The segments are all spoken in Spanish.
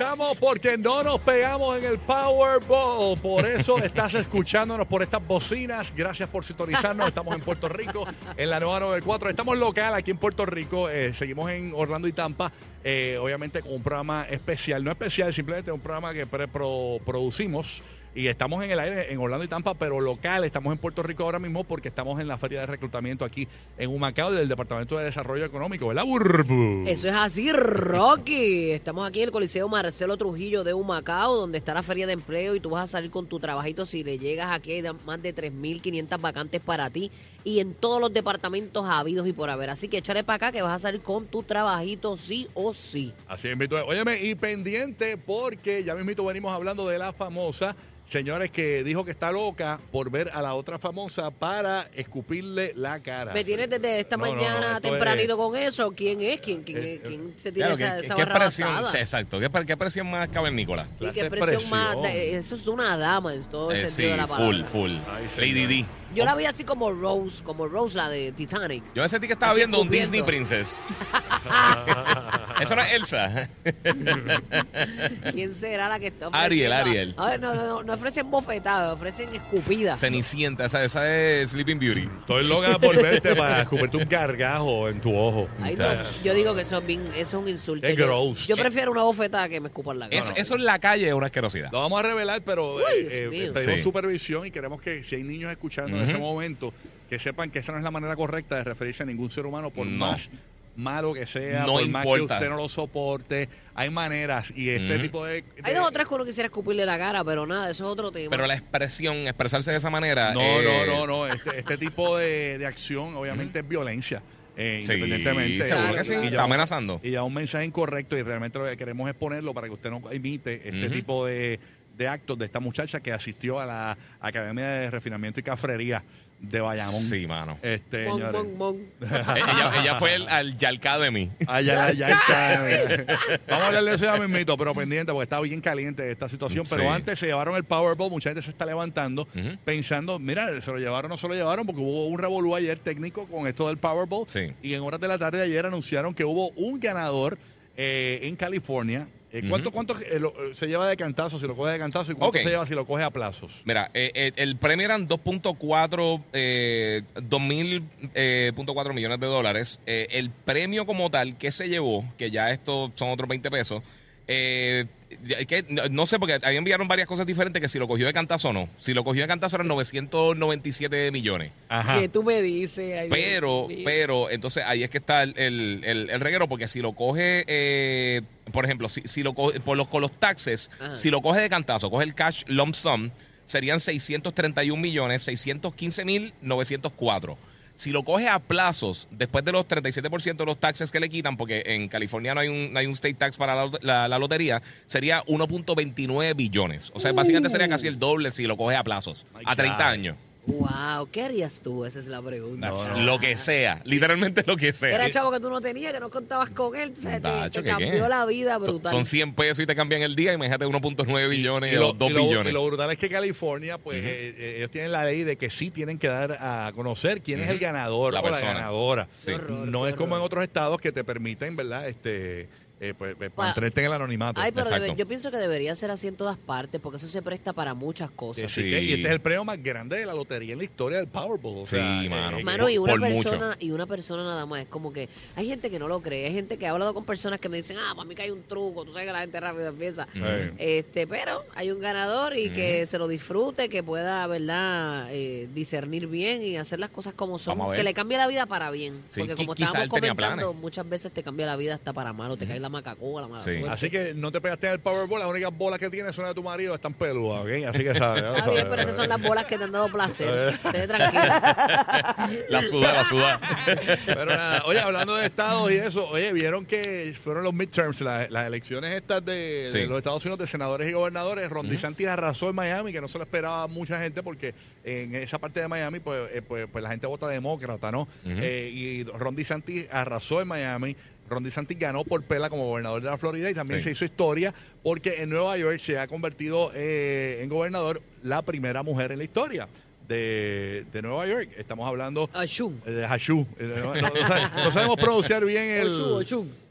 estamos porque no nos pegamos en el Powerball. Por eso estás escuchándonos por estas bocinas. Gracias por sintonizarnos. Estamos en Puerto Rico, en la nueva 94. Estamos local aquí en Puerto Rico. Eh, seguimos en Orlando y Tampa. eh, obviamente con un programa especial. No especial, simplemente un programa que pre- pro- producimos. Y estamos en el aire en Orlando y Tampa, pero local. Estamos en Puerto Rico ahora mismo porque estamos en la feria de reclutamiento aquí en Humacao del Departamento de Desarrollo Económico, ¿verdad, Burbu? Eso es así, Rocky. Estamos aquí en el Coliseo Marcelo Trujillo de Humacao, donde está la feria de empleo y tú vas a salir con tu trabajito. Si le llegas aquí, hay más de 3.500 vacantes para ti y en todos los departamentos habidos y por haber. Así que échale para acá que vas a salir con tu trabajito sí o sí. Así es, invito. Óyeme, y pendiente porque ya mismito venimos hablando de la famosa, señores, que dijo que está loca por ver a la otra famosa para escupirle la cara. ¿Me tienes desde esta No, no, no, mañana esto tempranito es- con eso? ¿Quién es? ¿Quién, quién, Eh, quién se tiene Claro, esa, ¿qué, esa qué barra presión? basada? sí, exacto. ¿Qué, pre- qué presión más cavernícola? Sí, Clase qué de presión más. presión. de- eso es de una dama en todo el Eh, sentido sí, de la palabra. full, full. Ay, Lady. D. Yo la vi así como Rose, como Rose, la de Titanic. Yo sentí que estaba Así viendo un escupiendo. Disney Princess. Eso no es Elsa. ¿Quién será la que está Ariel, ofreciendo? Ariel. A ver, no, no, no, no ofrecen bofetadas, ofrecen escupidas. Cenicienta, esa, esa es Sleeping Beauty. Estoy loca por verte para escupirte un gargajo en tu ojo. Ay, no, Muchachos. yo digo que eso es, bien, eso es un insulto. Es yo, gross. yo prefiero una bofetada que me escupan la cara. Es- Eso en la calle es una asquerosidad. Lo vamos a revelar, pero Uy, eh, Dios eh, mío. pedimos Sí. supervisión y queremos que si hay niños escuchando en Ujú. ese momento, que sepan que esa no es la manera correcta de referirse a ningún ser humano, por No. más malo que sea, No por más que importa. usted no lo soporte. Hay maneras y este tipo de... Hay dos o tres que uno quisiera escupirle la cara, pero nada, eso es otro tema. Pero la expresión, expresarse de esa manera. No, eh, no, no, no. Este, este tipo de, de acción obviamente es violencia. eh, Sí, independientemente. seguro que Y- sí. y ya amenazando. Y ya un mensaje incorrecto y realmente lo que queremos es ponerlo para que usted no imite este tipo de, de actos de esta muchacha que asistió a la Academia de Refinamiento y Cafrería de Bayamón. Sí, mano. Este, Mon, señores. mon, mon. Eh, ella, ella fue el, al Yalcademy. Ah, ya, ya está. Vamos a hablar de eso ya mismito, pero pendiente, porque está bien caliente esta situación. Pero Sí. antes se llevaron el Powerball, mucha gente se está levantando pensando, mira, se lo llevaron o no se lo llevaron, porque hubo un revolú ayer técnico con esto del Powerball. Sí. Y en horas de la tarde de ayer anunciaron que hubo un ganador eh, en California. Eh, ¿Cuánto, eh, lo- se lleva de cantazo si lo coge de cantazo y cuánto se lleva si lo coge a plazos? Mira, eh, eh, el premio eran 2.4 eh, 2.000, eh, punto cuatro millones de dólares. Eh, el premio como tal que se llevó, que ya esto son otros 20 pesos, eh, que, no, no sé, porque ahí enviaron varias cosas diferentes que si lo cogió de cantazo o no. Si lo cogió de cantazo eran 997 millones. Ajá. ¿Qué tú me dices? Ay, Pero, pero, entonces ahí es que está el, el, el- el reguero, porque si lo coge, eh, por ejemplo, si, si lo coge, por los, con los taxes, Ajá. si lo coge de cantazo, coge el cash lump sum, serían 631 millones, 615 mil 904. Si lo coge a plazos, después de los 37% de los taxes que le quitan, porque en California no hay un, no hay un state tax para la, la- la lotería, sería 1.29 billones. O sea, básicamente sería casi el doble si lo coge a plazos, My a 30 God. años. Wow, ¿qué harías tú? Esa es la pregunta. Lo que sea, literalmente lo que sea. Era chavo que tú no tenías, que no contabas con él. o sea, te- Tacho, te, ¿qué cambió qué? la vida Son, brutal. son 100 pesos y te cambian el día. Imagínate 1.9 billones Y o lo, 2 y lo- billones. y lo brutal es que California, pues eh, eh, ellos tienen la ley de que sí tienen que dar a conocer quién es el ganador La o la persona. ganadora. Sí. Qué horror, no es como en otros estados que te permiten, ¿verdad? Este, eh, pues, pues, mantenerte en el anonimato. Ay, pero debe- yo pienso que debería ser así en todas partes, porque eso se presta para muchas cosas. sí Sí. que- y este es el premio más grande de la lotería en la historia del Powerball. O Sí, sea, mano. eh, Mano, y una por mucho. persona, y una persona nada más, es como que hay gente que no lo cree, hay gente que ha hablado con personas que me dicen, ah, para mí que hay un truco, tú sabes que la gente rápido empieza. eh, Este, pero hay un ganador y que se lo disfrute, que pueda, ¿verdad?, eh, discernir bien y hacer las cosas como son, Vamos a ver. que le cambie la vida para bien. Sí, Porque qui- como quizá estábamos él tenía comentando, planes. muchas veces te cambia la vida hasta para malo, te caen las macacoa, la mala Sí. suerte. Así que no te pegaste en el Powerball, las únicas bolas que tienes son de tu marido, están peludas, ¿ok? Así que sabes. Está bien, pero esas son las bolas que te han dado placer. Esté tranquilo. La suda, la suda. Pero nada, oye, hablando de estados y eso, oye, vieron que fueron los midterms, la- las elecciones estas de, los Estados Unidos de senadores y gobernadores. Ron DeSantis arrasó en Miami, que no se lo esperaba mucha gente porque en esa parte de Miami, pues, eh, pues, pues la gente vota demócrata, ¿no? Eh, y Ron DeSantis arrasó en Miami. Ron DeSantis ganó por pela como gobernador de la Florida y también Sí. se hizo historia porque en Nueva York se ha convertido eh, en gobernador la primera mujer en la historia de, de Nueva York. Estamos hablando Achum. eh, de Hashu. Eh, No, no- no sabe- no sabemos pronunciar bien el.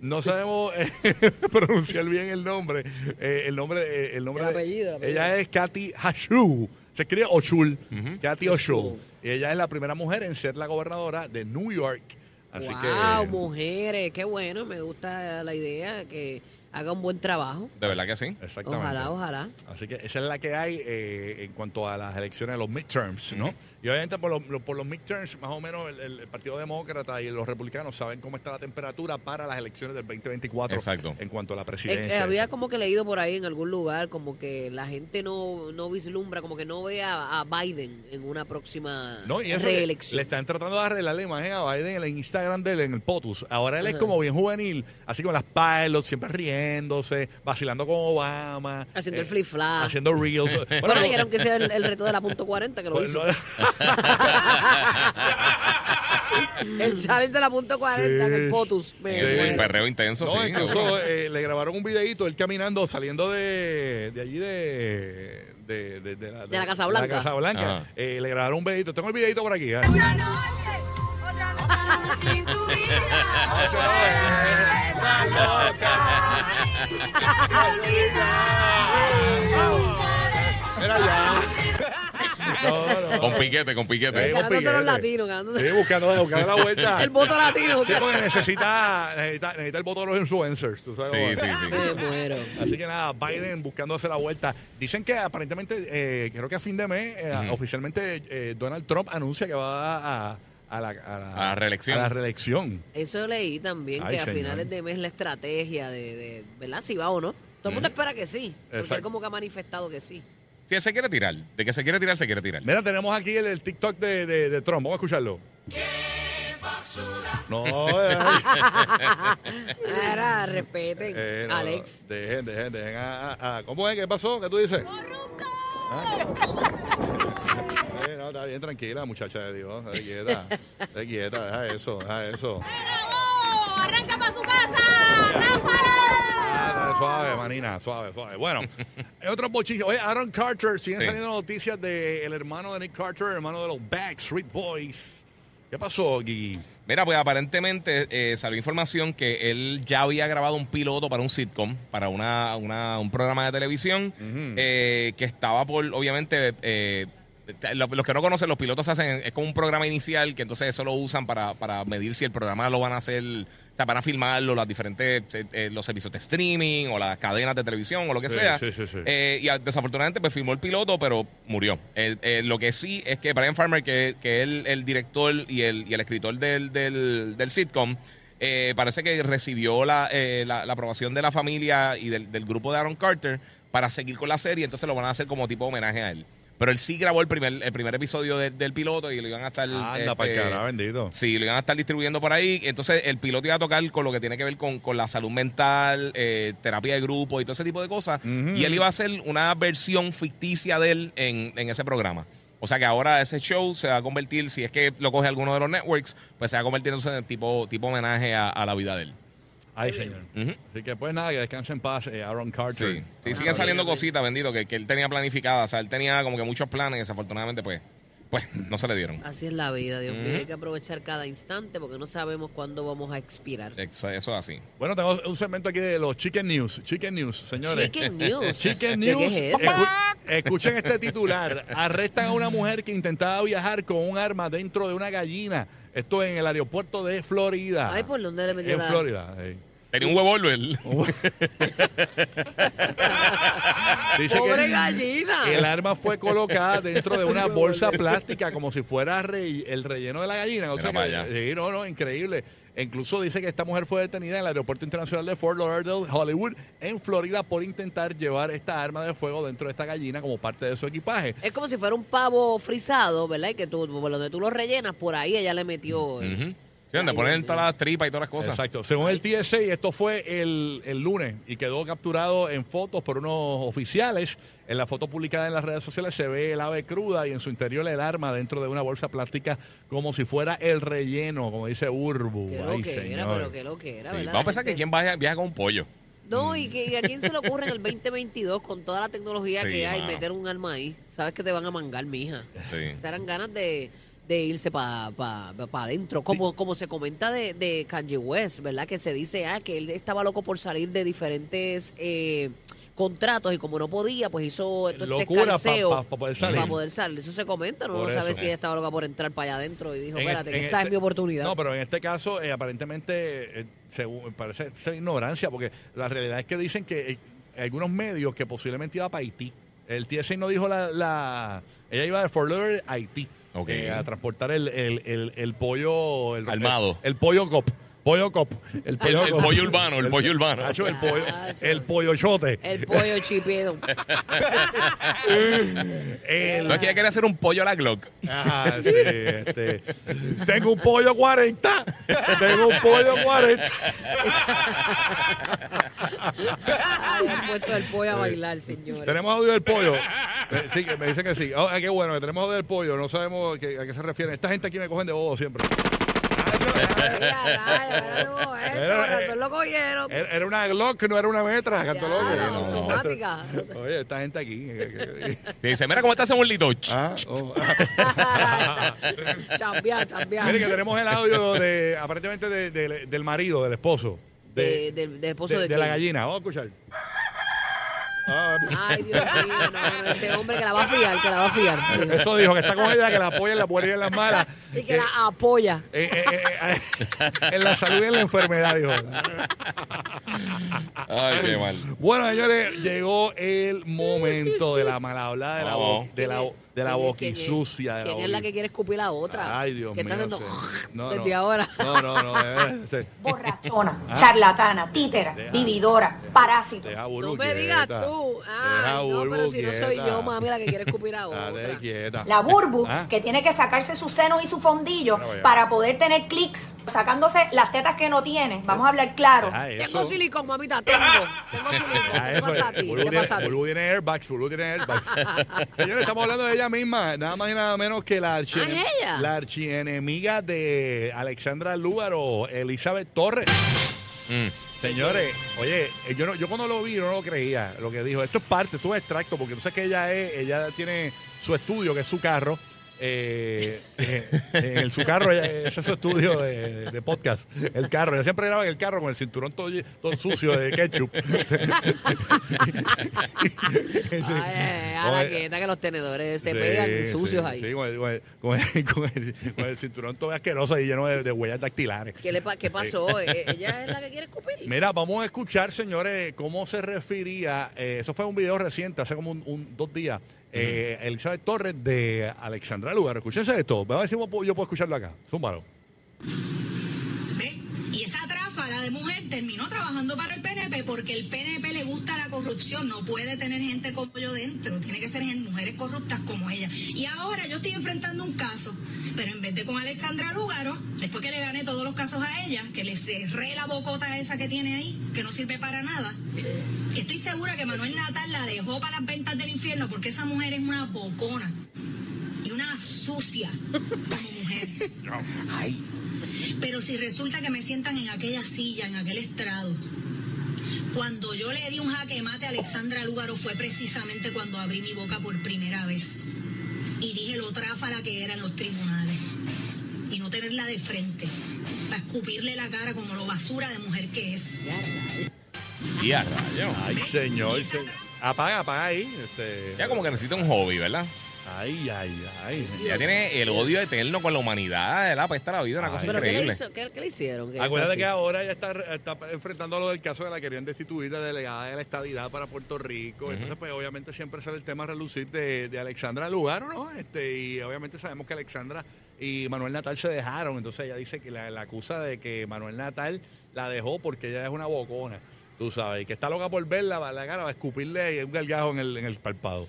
No sabemos eh, pronunciar bien el nombre. Eh, el nombre. eh, el nombre El de- apellido, el apellido. Ella es Katy Hashu. Se escribe Ochul. Katy Ochul. Ochul. Y ella es la primera mujer en ser la gobernadora de New York. Así wow, que. mujeres, qué bueno, me gusta la idea que haga un buen trabajo. De verdad que sí. Exactamente. Ojalá, ojalá. Así que esa es la que hay eh, en cuanto a las elecciones de los midterms, ¿no? Y obviamente por los, lo- por los midterms, más o menos el, Partido Demócrata y los republicanos saben cómo está la temperatura para las elecciones del 2024 Exacto. en cuanto a la Eh, presidencia. eh, había como que leído por ahí en algún lugar como que la gente no, no vislumbra, como que no ve a, a Biden en una próxima No, y eso le, reelección. le están tratando de arreglar la imagen a Biden en el Instagram de él, en el POTUS. Ahora él es como bien juvenil, así con las pilots, siempre riéndose, vacilando con Obama. eh, Haciendo el flip-flap. Haciendo reels. Bueno, le dijeron que ese era el, el reto de la punto 40 que lo pues, hizo. no- El challenge de la punto 40 en el POTUS. Me El, perreo intenso, No, sí. incluso eh, le grabaron un videito él caminando, saliendo de, de allí de, de, de, de la, De la Casa Blanca. la Casa Blanca. Eh, le grabaron un videito. Tengo el videito por aquí. ¿eh? Con piquete, con piquete. Ganándose piquete. los latinos, ganándose Sí, buscando, buscando la vuelta. el voto latino. Sí, porque necesita, necesita, necesita el voto de los influencers. ¿tú sabes cómo Sí, sí, sí. Me muero. Así que nada, Biden buscándose la vuelta. Dicen que aparentemente, eh, creo que a fin de mes, eh, oficialmente eh, Donald Trump anuncia que va a, a la, a la- A la reelección. a la reelección. Eso leí también, Ay, que a finales de mes la estrategia de, de ¿verdad? Si va o no. Todo el mundo espera que sí, porque Exacto. él como que ha manifestado que sí. Si él se quiere tirar, de que se quiere tirar, se quiere tirar. Mira, tenemos aquí el, el TikTok de, de, de Trump. Vamos a escucharlo. No, eh, Ahora, respeten, eh, no, Alex. Dejen, dejen, dejen. ah, ah, ah. ¿Cómo es? ¿Qué pasó? ¿Qué tú dices? Ah. No, está bien, tranquila, muchacha de Dios. Esté quieta. Esté quieta, deja eso, deja eso. ¡Arranca para su casa! Ah, suave, manina, suave, suave. Bueno, en otros bochillos. Oye, Aaron Carter, siguen Sí. saliendo noticias del hermano de Nick Carter, hermano de los Backstreet Boys. ¿Qué pasó, Gui? Mira, pues aparentemente eh, salió información que él ya había grabado un piloto para un sitcom, para una, una- un programa de televisión, eh, que estaba por, obviamente, eh, los que no conocen, los pilotos hacen, es como un programa inicial que entonces eso lo usan para, para medir si el programa lo van a hacer, o sea, van a filmarlo, las diferentes, eh, eh, los servicios de streaming o las cadenas de televisión o lo que Sí, sea. sí, sí, sí. Eh, y desafortunadamente pues filmó el piloto, pero murió. Eh, lo que sí es que Brian Farmer, que, que es el, el director y el, y el escritor del, del, del sitcom, eh, parece que recibió la, eh, la, la aprobación de la familia y del, del grupo de Aaron Carter para seguir con la serie, entonces lo van a hacer como tipo homenaje a él. Pero él sí grabó el primer, el primer episodio de- del piloto y lo iban a estar... Anda, este, para el carajo, bendito. Sí, lo iban a estar distribuyendo por ahí. Entonces, el piloto iba a tocar con lo que tiene que ver con, con la salud mental, eh, terapia de grupo y todo ese tipo de cosas. Ujú. Y él iba a hacer una versión ficticia de él en, en ese programa. O sea que ahora ese show se va a convertir, si es que lo coge alguno de los networks, pues se va a convertir en tipo, tipo homenaje a, a la vida de él. Ay, señor. Ujú. Así que pues nada, que descanse en paz eh, Aaron Carter. Sí, sí siguen saliendo cositas, bendito, que, que él tenía planificadas. O sea, él tenía como que muchos planes, desafortunadamente, pues, pues no se le dieron. Así es la vida, Dios mío. Hay que aprovechar cada instante porque no sabemos cuándo vamos a expirar. Ex- Eso es así. Bueno, tengo un segmento aquí de los Chicken News. Chicken News, señores. Chicken News. Chicken ¿De News. qué es eso? Escu- escuchen este titular. Arrestan a una mujer que intentaba viajar con un arma dentro de una gallina. Esto en el aeropuerto de Florida. Ay, ¿por dónde le metió En la- Florida. sí. Tenía un revólver. Dice Pobre que gallina. el arma fue colocada dentro de una bolsa plástica como si fuera re- el relleno de la gallina. O sea que- sí, no, no, increíble. E incluso dice que esta mujer fue detenida en el aeropuerto internacional de Fort Lauderdale, Hollywood, en Florida, por intentar llevar esta arma de fuego dentro de esta gallina como parte de su equipaje. Es como si fuera un pavo frisado, ¿verdad? Y que tú, por donde tú lo rellenas, por ahí ella le metió. el- Ujú. Sí, donde ponen todas las tripas y todas las cosas. Exacto. Según el TSA, esto fue el, el lunes y quedó capturado en fotos por unos oficiales. En la foto publicada en las redes sociales se ve el ave cruda y en su interior el arma dentro de una bolsa plástica como si fuera el relleno, como dice Urbu. Qué Ay, que era, señor. pero qué lo que era, Sí, ¿verdad? Vamos a pensar que quién viaja, viaja con un pollo. No, y que y a quién se le ocurre en el 2022 con toda la tecnología Sí, que hay mano. meter un arma ahí. Sabes que te van a mangar, mija. Sí. Se harán ganas de, de irse para pa, pa adentro. Como, como se comenta de, de Kanye West, ¿verdad? Que se dice ah, que él estaba loco por salir de diferentes eh, contratos y como no podía, pues hizo todo este Locura pa- escarceo pa- pa poder salir. Para poder salir. Eso se comenta, no, Por no sabe si ella estaba loca por entrar para allá adentro y dijo, En espérate, que en esta este- es mi oportunidad. No, pero en este caso, eh, aparentemente, eh, según, parece ser ignorancia, porque la realidad es que dicen que eh, algunos medios que posiblemente iba para Haití. El TSA no dijo la, la- Ella iba de Fort Lauderdale a Haití Eh, a transportar el, el, el, el pollo. El, Armado. El, pollo cop. Pollo cop. El pollo, el cop. pollo urbano, el pollo urbano. Nacho, el pollo, el pollo chote. El pollo chipedo. El- No es que ella quería hacer un pollo a la Glock. Ajá, sí, este, tengo un pollo 40. Tengo un pollo 40. Puesto el pollo a bailar, señores. Tenemos audio del pollo. Eh, Sí, que me dicen que sí. Oh, ah, qué bueno, que tenemos audio del pollo. No sabemos qué- a qué se refiere. Esta gente aquí me cogen de bobo siempre. Ay, a rayos, era Era- con razón lo cogieron. Era era una Glock, no era una metra, canto Ya, loco. la No. automática. Oye, esta gente aquí. Dice, mira cómo está ese bolito. Ah, oh. chambear, chambear. Mire que tenemos el audio de aparentemente de- de- del marido, del esposo. De- De, del, del esposo de- de, de la gallina. Vamos a escuchar. Ah, Ay, Dios mío, no, no, ese hombre que la va a fiar, que la va a fiar. Eso dijo, que está con ella, que la apoya en la buena y en las malas. Y que la apoya. Eh, eh, eh, en la salud y en la enfermedad, dijo. Ay, qué mal. Bueno, señores, llegó el momento de la mala hablada, de la, Oh. de la, de la ¿Quién es- quién es- boquisucia. de ¿Quién es la que quiere escupir a otra? Ay, Dios que mío. está haciendo. No, desde no. ahora. No, no, no. eh, sí. borrachona, Ah. charlatana, títera, Deja. vividora, parásito. Deja a No me digas tú. No, pero si no soy yo, mami, la que quiere escupir a otra. quieta. La burbu, Ah. que tiene que sacarse sus senos y su fondillo para poder tener clics, sacándose las tetas que no tiene. Vamos a hablar claro. Tengo silicón, mamita, tengo. Tengo silicón. ¿Qué pasa a ti? Burbu ¿Qué tiene- pasa a ti? Burbu tiene airbags, Burbu tiene airbags. Señores, estamos hablando de ella misma, nada más y nada menos que la, archi- Ah, ¿es ella? la archienemiga de Alexandra Lúgaro, Elizabeth Torres. Mm. Señores, oye, eh, yo no, yo cuando lo vi yo no lo creía, lo que dijo. Esto es parte, esto es extracto, porque tú sabes que ella es, ella tiene su estudio, que es su carro. Eh, eh, en el- su carro, ese es su estudio de, de podcast. El carro, ella siempre graba en el carro con el cinturón todo, todo sucio de ketchup. Ay, ay, a la quieta que los tenedores se Sí, pegan sucios ahí. Sí, con el, con el- con el- con el- con el cinturón todo asqueroso y lleno de, de huellas dactilares. ¿Qué, le ¿Qué pasó? Eh, ¿Ella es la que quiere escupir? Mira, vamos a escuchar, señores, cómo se refería. eh, eso fue un video reciente, hace como un, un- dos días. Eh, Elizabeth Torres de Alexandra Lugar. Escúchense esto. A ver si yo puedo escucharlo acá. Zúmbalo. ¿Ve? Y esa tráfala mujer terminó trabajando para el PNP porque el PNP le gusta la corrupción. No puede tener gente como yo dentro. Tiene que ser mujeres corruptas como ella. Y ahora yo estoy enfrentando un caso. Pero en vez de con Alexandra Lúgaro, después que le gané todos los casos a ella, que le cerré la bocota esa que tiene ahí, que no sirve para nada, estoy segura que Manuel Natal la dejó para las ventas del infierno porque esa mujer es una bocona y una sucia como mujer. Pero si resulta que me sientan en aquella silla, en aquel estrado, cuando yo le di un jaque mate a Alexandra Lúgaro fue precisamente cuando abrí mi boca por primera vez y dije lo tráfala que era en los tribunales y no tenerla de frente para escupirle la cara como lo basura de mujer que es. Y a rayo. Ay, señor. se- Apaga, apaga ahí. Este, Ya como que necesita un hobby, ¿verdad? Ay, ay, ay. Ella tiene el odio eterno con la humanidad, la pesta la vida, una Ay. cosa ¿Pero qué le, increíble. hizo? ¿Qué, qué le hicieron? ¿Qué Acuérdate así? que ahora ella está, está enfrentando lo del caso de la querían destituir de delegada de la estadidad para Puerto Rico. Entonces, pues obviamente siempre sale el tema a relucir de, de Alexandra Lugaro, ¿no? Este, y obviamente sabemos que Alexandra y Manuel Natal se dejaron. Entonces ella dice que la, la acusa de que Manuel Natal la dejó porque ella es una bocona, tú sabes, y que está loca por verla, va a la cara, va a escupirle un galgajo en el, en el párpado.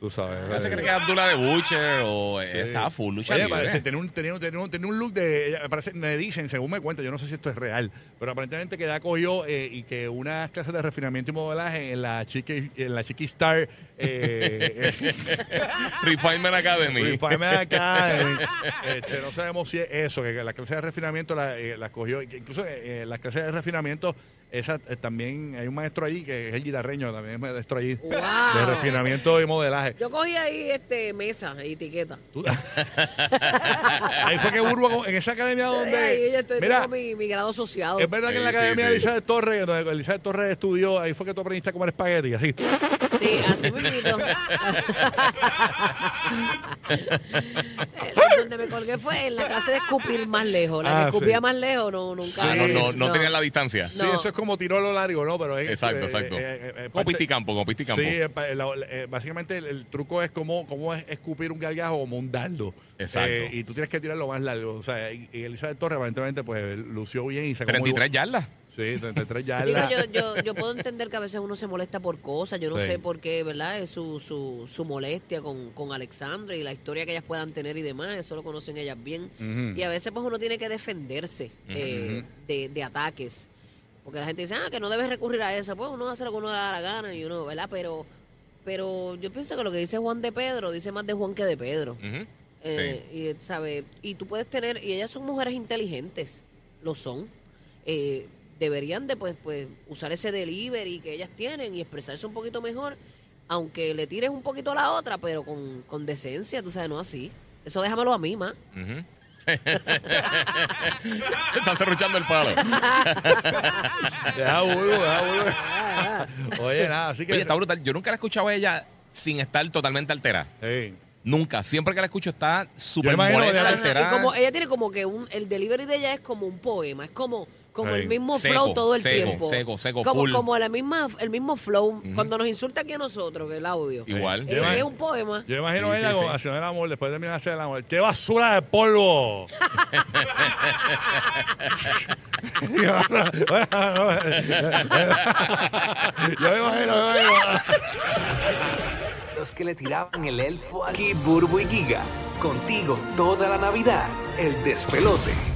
Tú sabes. Ella se cree que es Abdullah de Butcher o eh, está full lucha Oye, libre. parece, tenía, un, tenía, un, tenía, un, tenía un look de. ella parece- me dicen, según me cuentan, yo no sé si esto es real, pero aparentemente que ella cogió eh, y que unas clases de refinamiento y modelaje en la Chiqui, en la Chiqui Star. Eh, Refinement Academy. Refinement Academy. Este, no sabemos si es eso, que las clases de refinamiento las eh, las cogió. que Incluso eh, las clases de refinamiento, esas eh, también hay un maestro allí que es el guitarreño, también es maestro allí. Wow. De refinamiento y modelaje. Yo cogí ahí este mesa y etiqueta. Tú- Ahí fue que Burbo, en esa academia donde. Ahí yo estoy, mira, tengo mi, mi grado asociado. es verdad que en la Sí, academia sí, de sí. Elizabeth Torres, donde Elizabeth Torres estudió, ahí fue que tú aprendiste a comer espagueti, así. Sí, así mismito. Eh, Donde me colgué fue en la clase de escupir más lejos. La Ah, que escupía sí. más lejos, no, nunca. Ah, no, no, no no. tenían la distancia. Sí, eso es como tiro a lo largo, ¿no? Pero es, Exacto, eh, exacto. eh, eh, eh, Como pisticampo, como pisticampo. Sí, eh, la- eh, básicamente el, el truco es como, como es escupir un galgajo como un dardo. Exacto. Eh, y tú tienes que tirarlo más largo. O sea, y, y Elizabeth Torres aparentemente pues lució bien y sacó muy 33 yardas. bu- Sí, 33 Digo, yardas. yo, yo, yo puedo entender que a veces uno se molesta por cosas, yo no Sí. sé por qué, ¿verdad? Es su, su, su molestia con, con Alexandra y la historia que ellas puedan tener y demás, eso lo conocen ellas bien. Y a veces pues uno tiene que defenderse eh, de, de ataques. Porque la gente dice, ah, que no debes recurrir a eso. Pues uno hace lo que uno le da la gana y uno, ¿verdad? Pero, pero yo pienso que lo que dice Juan de Pedro dice más de Juan que de Pedro. Eh, y, ¿sabe? y tú puedes tener, y ellas son mujeres inteligentes, lo son. Eh, deberían de pues, pues usar ese delivery que ellas tienen y expresarse un poquito mejor, aunque le tires un poquito a la otra, pero con, con decencia, tú sabes, no así. Eso déjamelo a mí, ma. Ujú. Están cerruchando el palo. Deja burbo, deja burbo. Oye, nada, así que. Oye, está brutal. Yo nunca la he escuchado a ella sin estar totalmente alterada. Sí. Nunca. Siempre que la escucho está súper imagino molesta, que- Ajá, alterada. y como ella tiene como que un, el delivery de ella es como un poema, es como, como Ay, el mismo seco, flow todo el seco, tiempo. seco, seco, como, full. como la misma, el mismo flow. Cuando nos insulta aquí a nosotros, que el audio. Igual. Ese es un poema. Yo imagino Sí, ella sí, haciendo el amor, después de terminar de hacer el amor. ¡Qué basura de polvo! yo me imagino, yo me imagino. Los que le tiraban el elfo a Kid Burbu y Giga. Contigo toda la Navidad. El despelote.